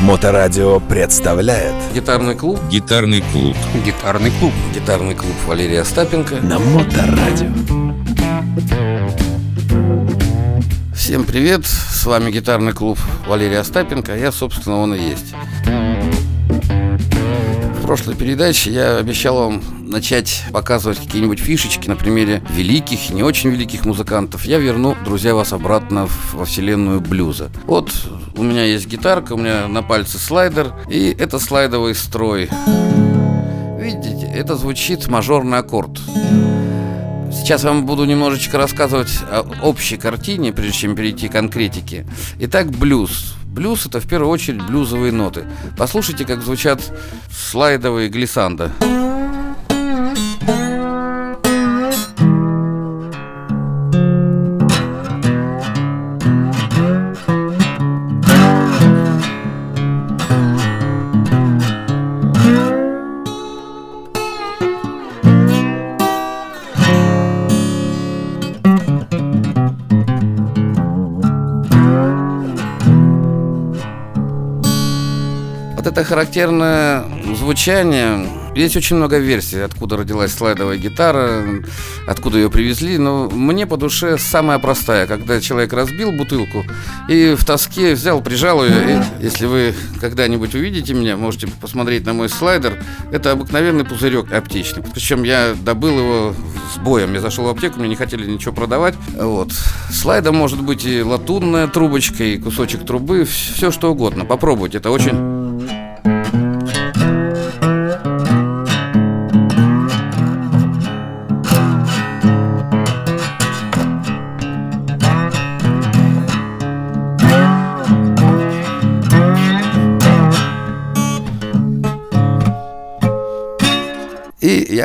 Моторадио представляет. Гитарный клуб. Гитарный клуб. Гитарный клуб. Гитарный клуб Валерия Остапенко. На Моторадио. Всем привет, с вами гитарный клуб Валерия Остапенко. Я, собственно, он и есть прошлой передаче я обещал вам начать показывать какие-нибудь фишечки на примере великих и не очень великих музыкантов, я верну, друзья, вас обратно во вселенную блюза. Вот у меня есть гитарка, у меня на пальце слайдер, и это слайдовый строй. Видите, это звучит мажорный аккорд. Сейчас вам буду немножечко рассказывать о общей картине, прежде чем перейти к конкретике. Итак, блюз. Блюз это в первую очередь блюзовые ноты. Послушайте, как звучат слайдовые глиссанда. Это характерное звучание. Есть очень много версий, откуда родилась слайдовая гитара, откуда ее привезли. Но мне по душе самая простая, когда человек разбил бутылку и в тоске взял, прижал ее. И если вы когда-нибудь увидите меня, можете посмотреть на мой слайдер. Это обыкновенный пузырек аптечный. Причем я добыл его с боем. Я зашел в аптеку, мне не хотели ничего продавать. Вот. Слайдом может быть и латунная трубочка, и кусочек трубы, все что угодно. Попробуйте, это очень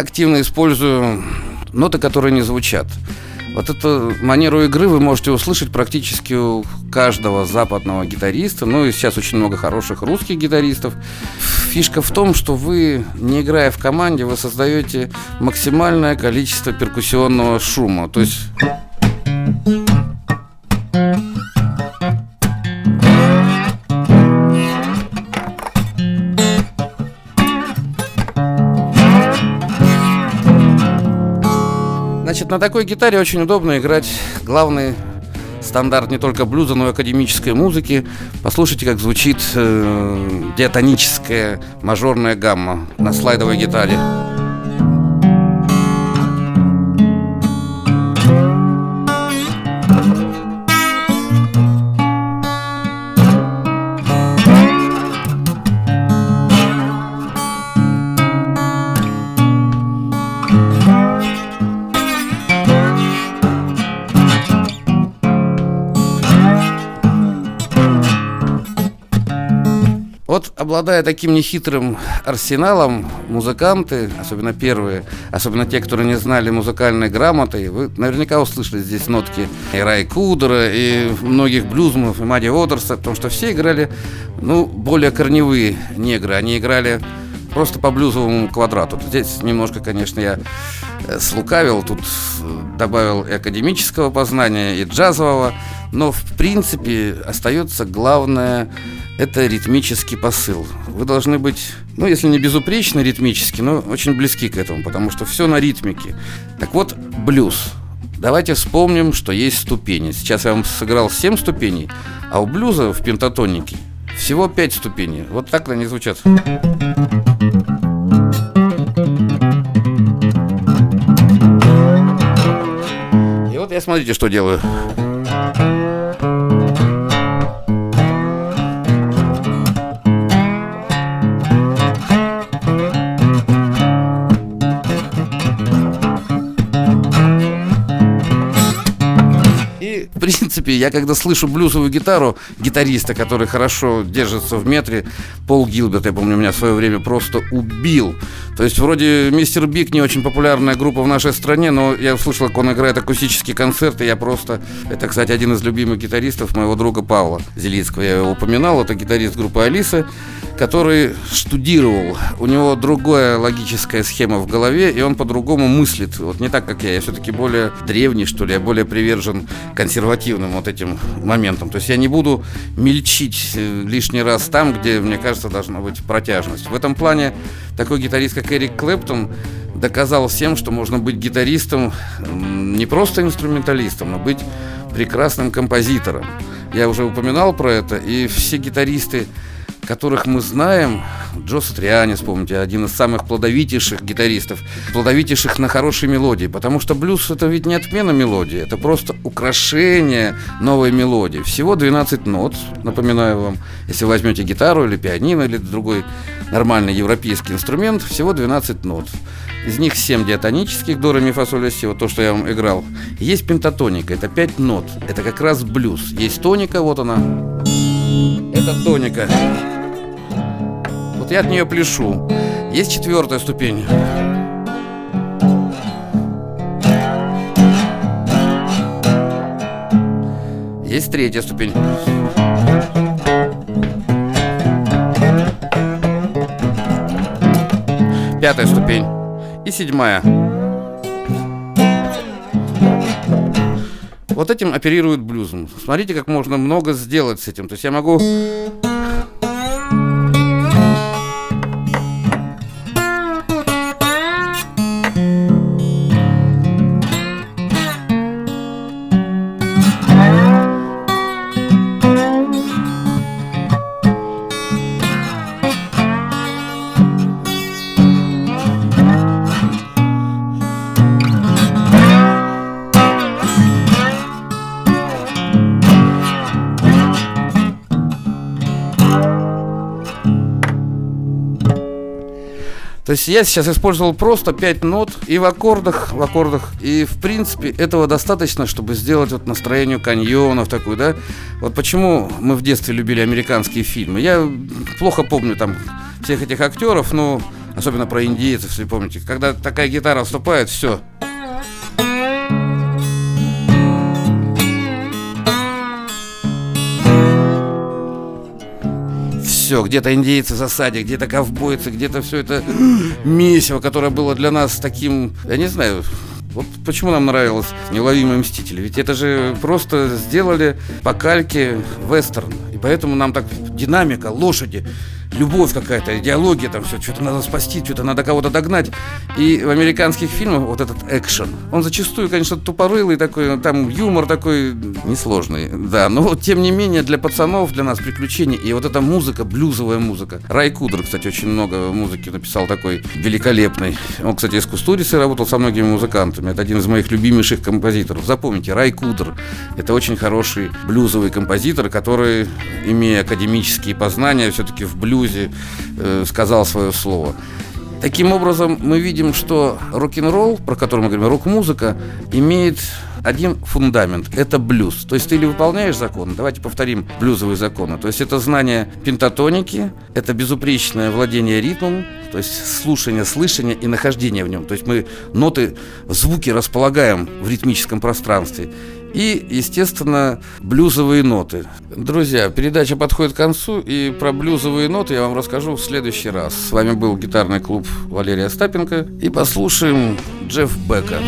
активно использую ноты, которые не звучат. Вот эту манеру игры вы можете услышать практически у каждого западного гитариста. Ну и сейчас очень много хороших русских гитаристов. Фишка в том, что вы, не играя в команде, вы создаете максимальное количество перкуссионного шума. То есть... Значит, на такой гитаре очень удобно играть главный стандарт не только блюза, но и академической музыки. Послушайте, как звучит э, диатоническая мажорная гамма на слайдовой гитаре. Обладая таким нехитрым арсеналом, музыканты, особенно первые, особенно те, которые не знали музыкальной грамоты, вы наверняка услышали здесь нотки и Рай Кудера, и многих блюзмов, и Мадди Уотерса, потому что все играли, ну, более корневые негры. Они играли просто по блюзовому квадрату. Здесь немножко, конечно, я э, слукавил, тут добавил и академического познания, и джазового, но в принципе остается главное это ритмический посыл. Вы должны быть, ну, если не безупречно ритмически, но очень близки к этому, потому что все на ритмике. Так вот, блюз. Давайте вспомним, что есть ступени. Сейчас я вам сыграл 7 ступеней, а у блюза в пентатонике всего 5 ступеней. Вот так они звучат. И вот я смотрите, что делаю. Принципе, я когда слышу блюзовую гитару гитариста, который хорошо держится в метре, Пол Гилберт, я помню, меня в свое время просто убил. То есть, вроде Мистер Биг не очень популярная группа в нашей стране, но я услышал, как он играет акустические концерты, я просто... Это, кстати, один из любимых гитаристов моего друга Павла Зелицкого. Я его упоминал, это гитарист группы Алиса, который штудировал. У него другая логическая схема в голове, и он по-другому мыслит. Вот не так, как я. Я все-таки более древний, что ли, я более привержен консервативному вот этим моментом. То есть я не буду мельчить э, лишний раз там, где, мне кажется, должна быть протяжность. В этом плане такой гитарист, как Эрик Клэптон, доказал всем, что можно быть гитаристом, не просто инструменталистом, но быть прекрасным композитором. Я уже упоминал про это, и все гитаристы которых мы знаем, Джо Сатриани, вспомните, один из самых плодовитейших гитаристов, плодовитейших на хорошей мелодии, потому что блюз это ведь не отмена мелодии, это просто украшение новой мелодии. Всего 12 нот, напоминаю вам, если возьмете гитару или пианино или другой нормальный европейский инструмент, всего 12 нот. Из них 7 диатонических, до, ре, ми, фа, соль, си, вот то, что я вам играл. Есть пентатоника, это 5 нот, это как раз блюз. Есть тоника, вот она, это тоника. Я от нее пляшу. Есть четвертая ступень. Есть третья ступень. Пятая ступень. И седьмая. Вот этим оперирует блюзом. Смотрите, как можно много сделать с этим. То есть я могу То есть я сейчас использовал просто 5 нот и в аккордах, в аккордах. И в принципе этого достаточно, чтобы сделать вот настроение каньонов такую, да. Вот почему мы в детстве любили американские фильмы. Я плохо помню там всех этих актеров, но особенно про индейцев, если помните. Когда такая гитара вступает, все, все, где-то индейцы в засаде, где-то ковбойцы, где-то все это месиво, которое было для нас таким, я не знаю, вот почему нам нравилось «Неуловимые мстители». Ведь это же просто сделали по кальке вестерн. И поэтому нам так динамика, лошади, любовь какая-то, идеология, там все, что-то надо спасти, что-то надо кого-то догнать. И в американских фильмах вот этот экшен, он зачастую, конечно, тупорылый такой, там юмор такой несложный, да, но тем не менее для пацанов, для нас приключения. И вот эта музыка, блюзовая музыка. Рай Кудр, кстати, очень много музыки написал такой великолепный. Он, кстати, из Кустурицы работал со многими музыкантами. Это один из моих любимейших композиторов. Запомните, Рай Кудр. Это очень хороший блюзовый композитор, который, имея академические познания, все-таки в блюзе блюзе э, сказал свое слово. Таким образом, мы видим, что рок-н-ролл, про который мы говорим, рок-музыка, имеет один фундамент – это блюз. То есть ты или выполняешь законы, давайте повторим блюзовые законы. То есть это знание пентатоники, это безупречное владение ритмом, то есть слушание, слышание и нахождение в нем. То есть мы ноты, звуки располагаем в ритмическом пространстве. И, естественно, блюзовые ноты. Друзья, передача подходит к концу, и про блюзовые ноты я вам расскажу в следующий раз. С вами был гитарный клуб Валерия Остапенко, и послушаем Джефф Бека.